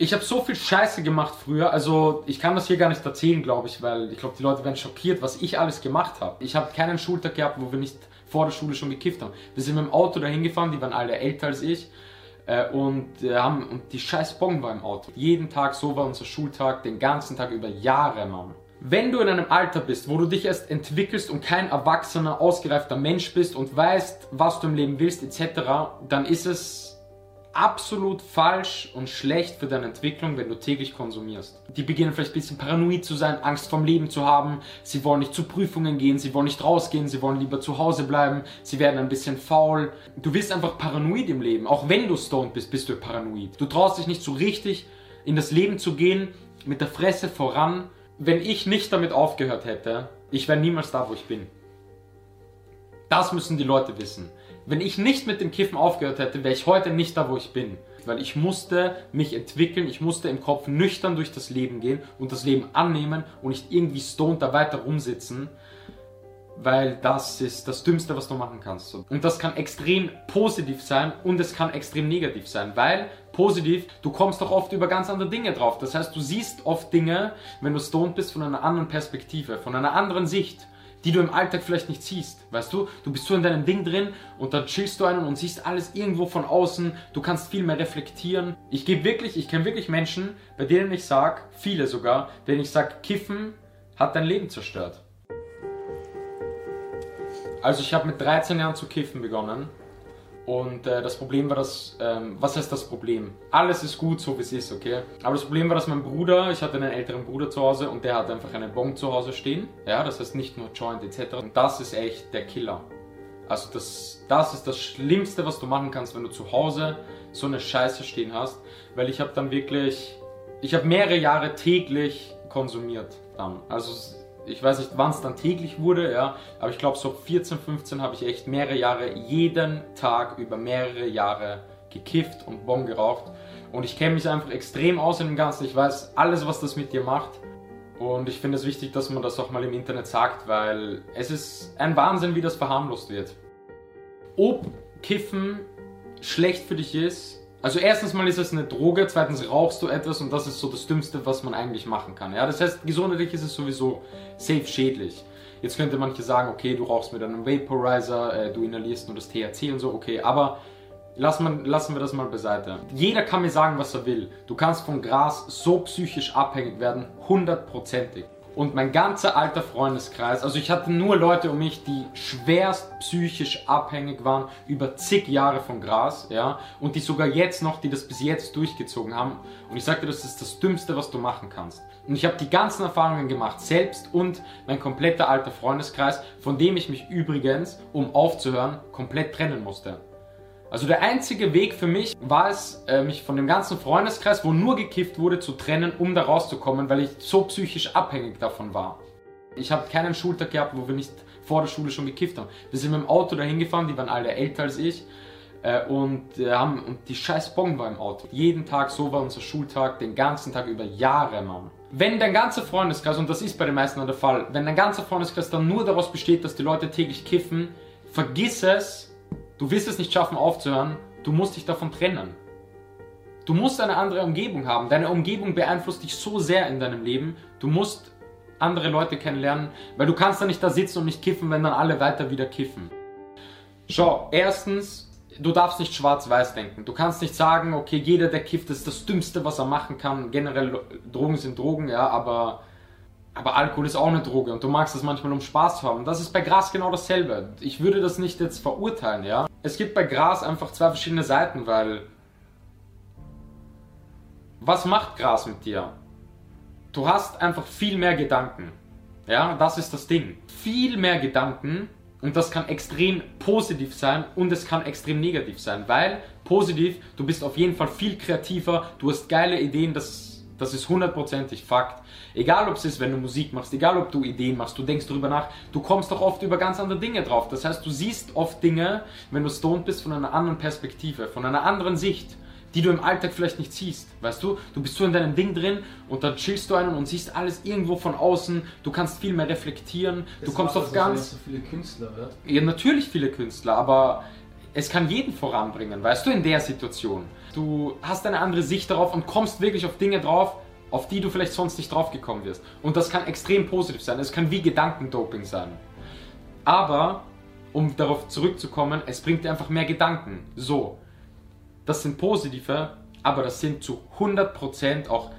Ich habe so viel Scheiße gemacht früher, also ich kann das hier gar nicht erzählen, glaube ich, weil ich glaube, die Leute werden schockiert, was ich alles gemacht habe. Ich habe keinen Schultag gehabt, wo wir nicht vor der Schule schon gekifft haben. Wir sind mit dem Auto dahin gefahren, die waren alle älter als ich äh, und äh, haben und die scheiß Bon war im Auto. Jeden Tag, so war unser Schultag, den ganzen Tag über Jahre, Mann. Wenn du in einem Alter bist, wo du dich erst entwickelst und kein erwachsener, ausgereifter Mensch bist und weißt, was du im Leben willst, etc., dann ist es absolut falsch und schlecht für deine Entwicklung, wenn du täglich konsumierst. Die beginnen vielleicht ein bisschen paranoid zu sein, Angst vom Leben zu haben, sie wollen nicht zu Prüfungen gehen, sie wollen nicht rausgehen, sie wollen lieber zu Hause bleiben, sie werden ein bisschen faul. Du bist einfach paranoid im Leben. Auch wenn du stoned bist, bist du paranoid. Du traust dich nicht so richtig in das Leben zu gehen, mit der Fresse voran. Wenn ich nicht damit aufgehört hätte, ich wäre niemals da, wo ich bin. Das müssen die Leute wissen. Wenn ich nicht mit dem Kiffen aufgehört hätte, wäre ich heute nicht da, wo ich bin. Weil ich musste mich entwickeln, ich musste im Kopf nüchtern durch das Leben gehen und das Leben annehmen und nicht irgendwie stoned da weiter rumsitzen. Weil das ist das Dümmste, was du machen kannst. Und das kann extrem positiv sein und es kann extrem negativ sein. Weil positiv, du kommst doch oft über ganz andere Dinge drauf. Das heißt, du siehst oft Dinge, wenn du stoned bist, von einer anderen Perspektive, von einer anderen Sicht die du im Alltag vielleicht nicht siehst. Weißt du, du bist so in deinem Ding drin und dann chillst du einen und siehst alles irgendwo von außen. Du kannst viel mehr reflektieren. Ich gebe wirklich, ich kenne wirklich Menschen, bei denen ich sage, viele sogar, denen ich sage, Kiffen hat dein Leben zerstört. Also ich habe mit 13 Jahren zu kiffen begonnen und äh, das Problem war, dass, ähm, was heißt das Problem? Alles ist gut, so wie es ist, okay? Aber das Problem war, dass mein Bruder, ich hatte einen älteren Bruder zu Hause und der hat einfach eine Bon zu Hause stehen. Ja, das heißt nicht nur Joint etc. Und das ist echt der Killer. Also das, das ist das Schlimmste, was du machen kannst, wenn du zu Hause so eine Scheiße stehen hast. Weil ich habe dann wirklich, ich habe mehrere Jahre täglich konsumiert dann. Also ich weiß nicht, wann es dann täglich wurde, ja, aber ich glaube, so 14, 15 habe ich echt mehrere Jahre, jeden Tag über mehrere Jahre gekifft und Bon geraucht. Und ich kenne mich einfach extrem aus in dem Ganzen. Ich weiß alles, was das mit dir macht. Und ich finde es wichtig, dass man das auch mal im Internet sagt, weil es ist ein Wahnsinn, wie das verharmlost wird. Ob Kiffen schlecht für dich ist, also erstens mal ist es eine Droge, zweitens rauchst du etwas und das ist so das Dümmste, was man eigentlich machen kann. Ja, das heißt, gesundheitlich ist es sowieso safe schädlich. Jetzt könnte manche sagen, okay, du rauchst mit einem Vaporizer, äh, du inhalierst nur das THC und so, okay, aber lass man, lassen wir das mal beiseite. Jeder kann mir sagen, was er will. Du kannst von Gras so psychisch abhängig werden, hundertprozentig und mein ganzer alter Freundeskreis, also ich hatte nur Leute um mich, die schwerst psychisch abhängig waren über zig Jahre von Gras, ja, und die sogar jetzt noch, die das bis jetzt durchgezogen haben. Und ich sagte, das ist das Dümmste, was du machen kannst. Und ich habe die ganzen Erfahrungen gemacht, selbst und mein kompletter alter Freundeskreis, von dem ich mich übrigens, um aufzuhören, komplett trennen musste. Also der einzige Weg für mich war es, äh, mich von dem ganzen Freundeskreis, wo nur gekifft wurde, zu trennen, um da rauszukommen, weil ich so psychisch abhängig davon war. Ich habe keinen Schultag gehabt, wo wir nicht vor der Schule schon gekifft haben. Wir sind mit dem Auto dahin gefahren, die waren alle älter als ich. Äh, und, äh, haben, und die scheiß Bon war im Auto. Jeden Tag, so war unser Schultag, den ganzen Tag über Jahre, Mann. Wenn dein ganzer Freundeskreis, und das ist bei den meisten der Fall, wenn dein ganzer Freundeskreis dann nur daraus besteht, dass die Leute täglich kiffen, vergiss es, Du wirst es nicht schaffen aufzuhören, du musst dich davon trennen. Du musst eine andere Umgebung haben. Deine Umgebung beeinflusst dich so sehr in deinem Leben. Du musst andere Leute kennenlernen, weil du kannst da nicht da sitzen und nicht kiffen, wenn dann alle weiter wieder kiffen. Schau, erstens, du darfst nicht schwarz-weiß denken. Du kannst nicht sagen, okay, jeder, der kifft, ist das Dümmste, was er machen kann. Generell, Drogen sind Drogen, ja, aber aber Alkohol ist auch eine Droge und du magst das manchmal um Spaß zu haben. Das ist bei Gras genau dasselbe. Ich würde das nicht jetzt verurteilen, ja. Es gibt bei Gras einfach zwei verschiedene Seiten, weil was macht Gras mit dir? Du hast einfach viel mehr Gedanken. Ja, das ist das Ding. Viel mehr Gedanken und das kann extrem positiv sein und es kann extrem negativ sein, weil positiv, du bist auf jeden Fall viel kreativer, du hast geile Ideen, das das ist hundertprozentig Fakt. Egal ob es ist, wenn du Musik machst, egal ob du Ideen machst, du denkst darüber nach, du kommst doch oft über ganz andere Dinge drauf. Das heißt, du siehst oft Dinge, wenn du stoned bist, von einer anderen Perspektive, von einer anderen Sicht, die du im Alltag vielleicht nicht siehst. Weißt du, du bist so in deinem Ding drin und dann chillst du einen und siehst alles irgendwo von außen. Du kannst viel mehr reflektieren. Das du kommst auf ganz. So viele Künstler, oder? Ja, natürlich viele Künstler, aber es kann jeden voranbringen, weißt du, in der Situation. Du hast eine andere Sicht darauf und kommst wirklich auf Dinge drauf, auf die du vielleicht sonst nicht drauf gekommen wirst. Und das kann extrem positiv sein. Es kann wie Gedankendoping sein. Aber, um darauf zurückzukommen, es bringt dir einfach mehr Gedanken. So, das sind positive, aber das sind zu 100% auch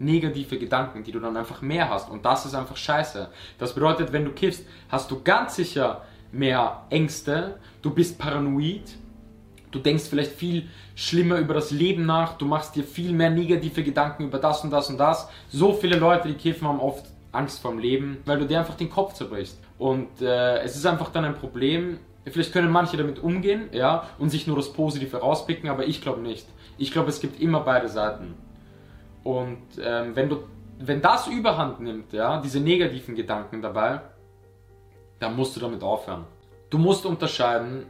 negative Gedanken, die du dann einfach mehr hast. Und das ist einfach scheiße. Das bedeutet, wenn du kiffst, hast du ganz sicher mehr Ängste, du bist paranoid, du denkst vielleicht viel schlimmer über das Leben nach, du machst dir viel mehr negative Gedanken über das und das und das. So viele Leute, die kiffen, haben oft Angst vorm Leben, weil du dir einfach den Kopf zerbrichst. Und äh, es ist einfach dann ein Problem. Vielleicht können manche damit umgehen, ja, und sich nur das Positive rauspicken, aber ich glaube nicht. Ich glaube, es gibt immer beide Seiten. Und ähm, wenn du, wenn das Überhand nimmt, ja, diese negativen Gedanken dabei, dann musst du damit aufhören. Du musst unterscheiden,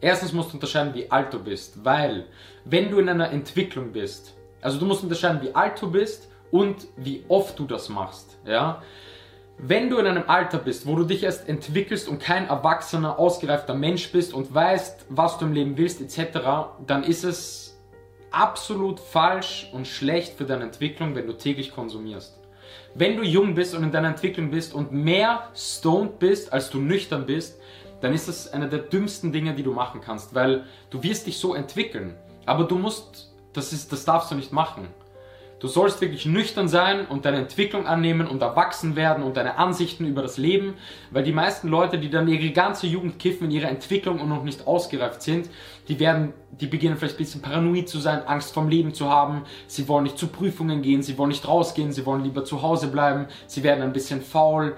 erstens musst du unterscheiden, wie alt du bist, weil wenn du in einer Entwicklung bist, also du musst unterscheiden, wie alt du bist und wie oft du das machst, ja. Wenn du in einem Alter bist, wo du dich erst entwickelst und kein erwachsener, ausgereifter Mensch bist und weißt, was du im Leben willst, etc., dann ist es absolut falsch und schlecht für deine Entwicklung, wenn du täglich konsumierst. Wenn du jung bist und in deiner Entwicklung bist und mehr stoned bist, als du nüchtern bist, dann ist das eine der dümmsten Dinge, die du machen kannst, weil du wirst dich so entwickeln. Aber du musst, das ist, das darfst du nicht machen. Du sollst wirklich nüchtern sein und deine Entwicklung annehmen und erwachsen werden und deine Ansichten über das Leben, weil die meisten Leute, die dann ihre ganze Jugend kiffen in ihrer Entwicklung und noch nicht ausgereift sind, die werden, die beginnen vielleicht ein bisschen paranoid zu sein, Angst vom Leben zu haben, sie wollen nicht zu Prüfungen gehen, sie wollen nicht rausgehen, sie wollen lieber zu Hause bleiben, sie werden ein bisschen faul.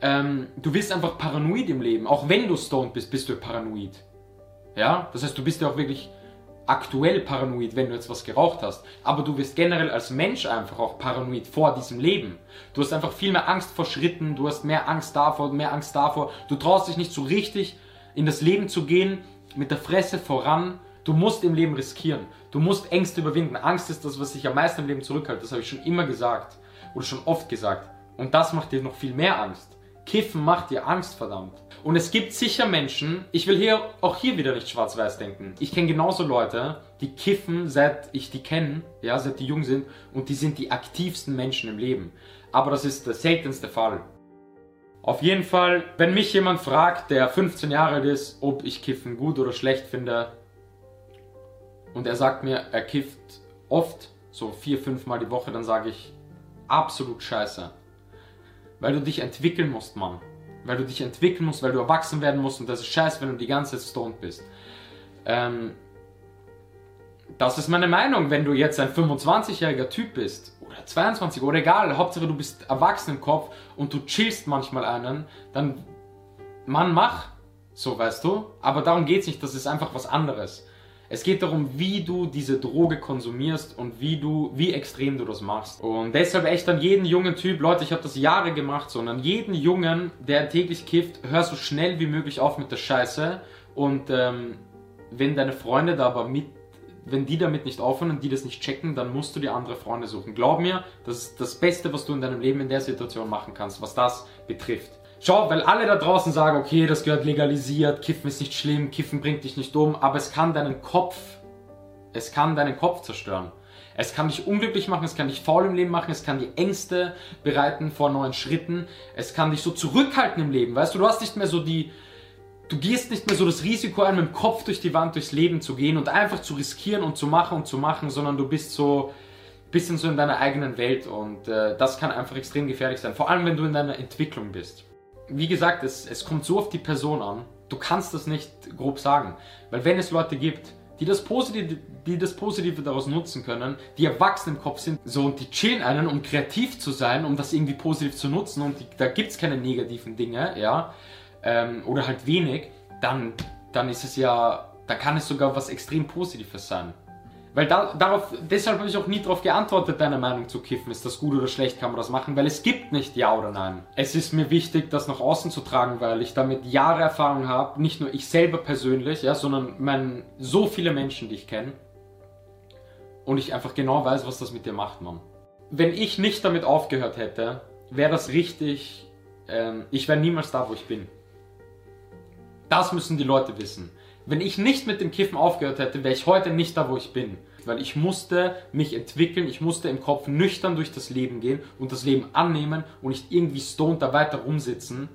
Ähm, du bist einfach paranoid im Leben, auch wenn du stoned bist, bist du paranoid. Ja, das heißt, du bist ja auch wirklich aktuell paranoid, wenn du jetzt was geraucht hast. Aber du wirst generell als Mensch einfach auch paranoid vor diesem Leben. Du hast einfach viel mehr Angst vor Schritten, du hast mehr Angst davor, mehr Angst davor. Du traust dich nicht so richtig in das Leben zu gehen, mit der Fresse voran. Du musst im Leben riskieren. Du musst Ängste überwinden. Angst ist das, was dich am meisten im Leben zurückhält. Das habe ich schon immer gesagt. Oder schon oft gesagt. Und das macht dir noch viel mehr Angst. Kiffen macht dir Angst, verdammt. Und es gibt sicher Menschen, ich will hier auch hier wieder nicht schwarz-weiß denken. Ich kenne genauso Leute, die kiffen, seit ich die kenne, ja, seit die jung sind, und die sind die aktivsten Menschen im Leben. Aber das ist der seltenste Fall. Auf jeden Fall, wenn mich jemand fragt, der 15 Jahre alt ist, ob ich Kiffen gut oder schlecht finde, und er sagt mir, er kifft oft, so vier, fünf Mal die Woche, dann sage ich, absolut scheiße. Weil du dich entwickeln musst, Mann weil du dich entwickeln musst, weil du erwachsen werden musst und das ist scheiße, wenn du die ganze Zeit stoned bist. Ähm, das ist meine Meinung, wenn du jetzt ein 25-jähriger Typ bist oder 22 oder egal, Hauptsache du bist erwachsen im Kopf und du chillst manchmal einen, dann Mann, mach, so weißt du, aber darum geht es nicht, das ist einfach was anderes. Es geht darum, wie du diese Droge konsumierst und wie du, wie extrem du das machst. Und deshalb echt an jeden jungen Typ, Leute, ich habe das Jahre gemacht, so, und an jeden Jungen, der täglich kifft, hör so schnell wie möglich auf mit der Scheiße. Und ähm, wenn deine Freunde da aber mit, wenn die damit nicht aufhören und die das nicht checken, dann musst du dir andere Freunde suchen. Glaub mir, das ist das Beste, was du in deinem Leben in der Situation machen kannst, was das betrifft. Schau, weil alle da draußen sagen, okay, das gehört legalisiert, Kiffen ist nicht schlimm, Kiffen bringt dich nicht um, aber es kann deinen Kopf, es kann deinen Kopf zerstören. Es kann dich unglücklich machen, es kann dich faul im Leben machen, es kann dir Ängste bereiten vor neuen Schritten, es kann dich so zurückhalten im Leben, weißt du, du hast nicht mehr so die, du gehst nicht mehr so das Risiko ein, mit dem Kopf durch die Wand durchs Leben zu gehen und einfach zu riskieren und zu machen und zu machen, sondern du bist so, bisschen so in deiner eigenen Welt und äh, das kann einfach extrem gefährlich sein, vor allem wenn du in deiner Entwicklung bist wie gesagt, es, es kommt so auf die Person an. Du kannst das nicht grob sagen. Weil wenn es Leute gibt, die das Positive, die das Positive daraus nutzen können, die erwachsen im Kopf sind, so und die chillen einen, um kreativ zu sein, um das irgendwie positiv zu nutzen und die, da gibt es keine negativen Dinge, ja, ähm, oder halt wenig, dann, dann ist es ja, da kann es sogar was extrem Positives sein. Weil da, darauf, deshalb habe ich auch nie darauf geantwortet, deine Meinung zu kiffen. Ist das gut oder schlecht, kann man das machen? Weil es gibt nicht Ja oder Nein. Es ist mir wichtig, das nach außen zu tragen, weil ich damit Jahre Erfahrung habe. Nicht nur ich selber persönlich, ja, sondern mein, so viele Menschen, die ich kenne. Und ich einfach genau weiß, was das mit dir macht, Mann. Wenn ich nicht damit aufgehört hätte, wäre das richtig. Ähm, ich wäre niemals da, wo ich bin. Das müssen die Leute wissen. Wenn ich nicht mit dem Kiffen aufgehört hätte, wäre ich heute nicht da, wo ich bin. weil ich musste mich entwickeln, ich musste im Kopf nüchtern durch das Leben gehen und das Leben annehmen und nicht irgendwie stoned da weiter rumsitzen,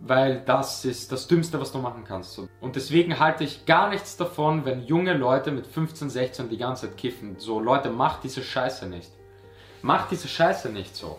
weil das ist das Dümmste, was du machen kannst. Und deswegen halte ich gar nichts davon, wenn junge Leute mit 15, 16 die ganze Zeit kiffen. So, Leute, macht diese Scheiße nicht. Macht diese Scheiße nicht so.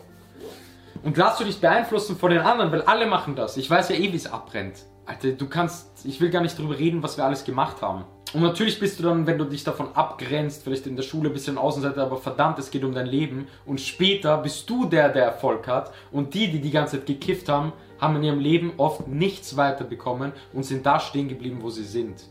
Und lass du dich beeinflussen von den anderen, weil alle machen das. Ich weiß ja eh, wie es abbrennt. Alter, du kannst, ich will gar nicht drüber reden, was wir alles gemacht haben. Und natürlich bist du dann, wenn du dich davon abgrenzt, vielleicht in der Schule ein bisschen Außenseiter, aber verdammt, es geht um dein Leben. Und später bist du der, der Erfolg hat. Und die, die die ganze Zeit gekifft haben, haben in ihrem Leben oft nichts weiterbekommen und sind da stehen geblieben, wo sie sind.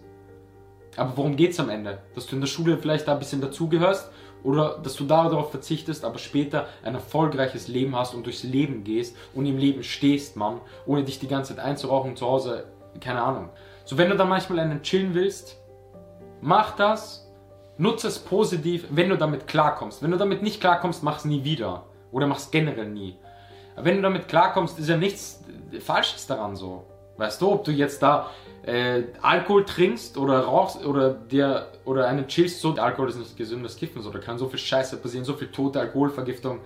Aber worum geht es am Ende? Dass du in der Schule vielleicht da ein bisschen dazugehörst oder dass du darauf verzichtest, aber später ein erfolgreiches Leben hast und durchs Leben gehst und im Leben stehst, Mann, ohne dich die ganze Zeit einzurauchen zu Hause, keine Ahnung. So, wenn du dann manchmal einen chillen willst, mach das, nutze es positiv, wenn du damit klarkommst. Wenn du damit nicht klarkommst, mach es nie wieder. Oder mach es generell nie. Aber wenn du damit klarkommst, ist ja nichts Falsches daran so. Weißt du, ob du jetzt da äh, Alkohol trinkst oder rauchst oder dir oder einen chillst, so Alkohol ist nicht gesündes Kiffen, so da kann so viel Scheiße passieren, so viel tote Alkoholvergiftung.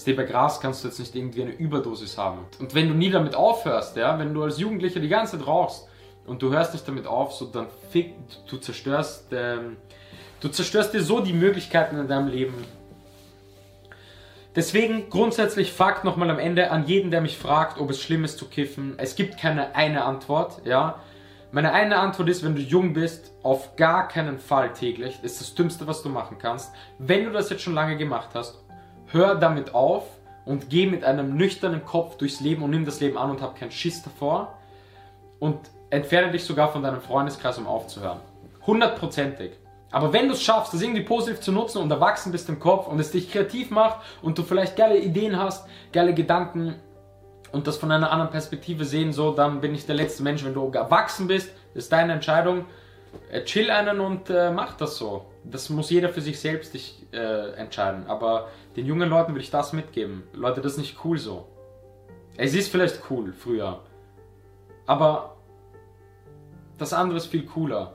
Steh bei Gras kannst du jetzt nicht irgendwie eine Überdosis haben. Und wenn du nie damit aufhörst, ja, wenn du als Jugendlicher die ganze Zeit rauchst und du hörst nicht damit auf, so dann fick, du zerstörst, ähm, du zerstörst dir so die Möglichkeiten in deinem Leben. Deswegen grundsätzlich Fakt nochmal am Ende an jeden, der mich fragt, ob es schlimm ist zu kiffen. Es gibt keine eine Antwort, ja. Meine eine Antwort ist, wenn du jung bist, auf gar keinen Fall täglich. Das ist das Dümmste, was du machen kannst. Wenn du das jetzt schon lange gemacht hast, hör damit auf und geh mit einem nüchternen Kopf durchs Leben und nimm das Leben an und hab keinen Schiss davor. Und entferne dich sogar von deinem Freundeskreis, um aufzuhören. Hundertprozentig. Aber wenn du es schaffst, das irgendwie positiv zu nutzen und erwachsen bist im Kopf und es dich kreativ macht und du vielleicht geile Ideen hast, geile Gedanken, und das von einer anderen Perspektive sehen, so, dann bin ich der letzte Mensch. Wenn du erwachsen bist, ist deine Entscheidung. Äh, chill einen und äh, mach das so. Das muss jeder für sich selbst dich, äh, entscheiden. Aber den jungen Leuten will ich das mitgeben. Leute, das ist nicht cool so. Es ist vielleicht cool früher. Aber das andere ist viel cooler.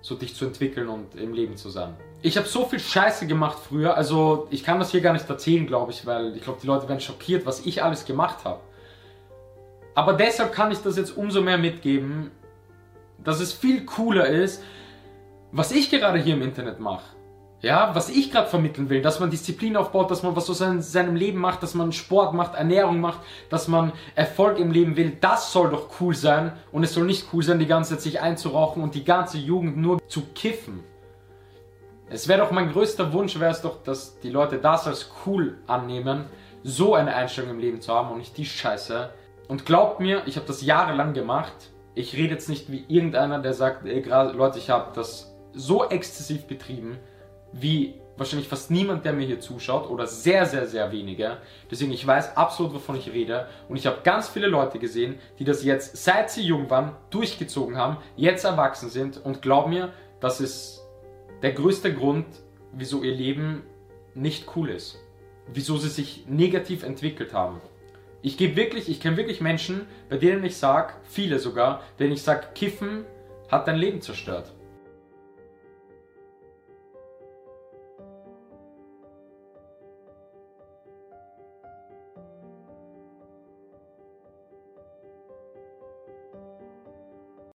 So dich zu entwickeln und im Leben zu sein. Ich habe so viel Scheiße gemacht früher. Also ich kann das hier gar nicht erzählen, glaube ich, weil ich glaube, die Leute werden schockiert, was ich alles gemacht habe. Aber deshalb kann ich das jetzt umso mehr mitgeben, dass es viel cooler ist, was ich gerade hier im Internet mache. Ja, was ich gerade vermitteln will, dass man Disziplin aufbaut, dass man was aus seinem, Leben macht, dass man Sport macht, Ernährung macht, dass man Erfolg im Leben will, das soll doch cool sein und es soll nicht cool sein, die ganze Zeit sich einzurauchen und die ganze Jugend nur zu kiffen. Es wäre doch mein größter Wunsch, wäre es doch, dass die Leute das als cool annehmen, so eine Einstellung im Leben zu haben und nicht die Scheiße, und glaubt mir, ich habe das jahrelang gemacht. Ich rede jetzt nicht wie irgendeiner, der sagt, ey, Leute, ich habe das so exzessiv betrieben, wie wahrscheinlich fast niemand, der mir hier zuschaut, oder sehr, sehr, sehr wenige. Deswegen, ich weiß absolut, wovon ich rede. Und ich habe ganz viele Leute gesehen, die das jetzt, seit sie jung waren, durchgezogen haben, jetzt erwachsen sind. Und glaub mir, das ist der größte Grund, wieso ihr Leben nicht cool ist. Wieso sie sich negativ entwickelt haben. Ich gebe wirklich, ich kenne wirklich Menschen, bei denen ich sage, viele sogar, denen ich sage, Kiffen hat dein Leben zerstört.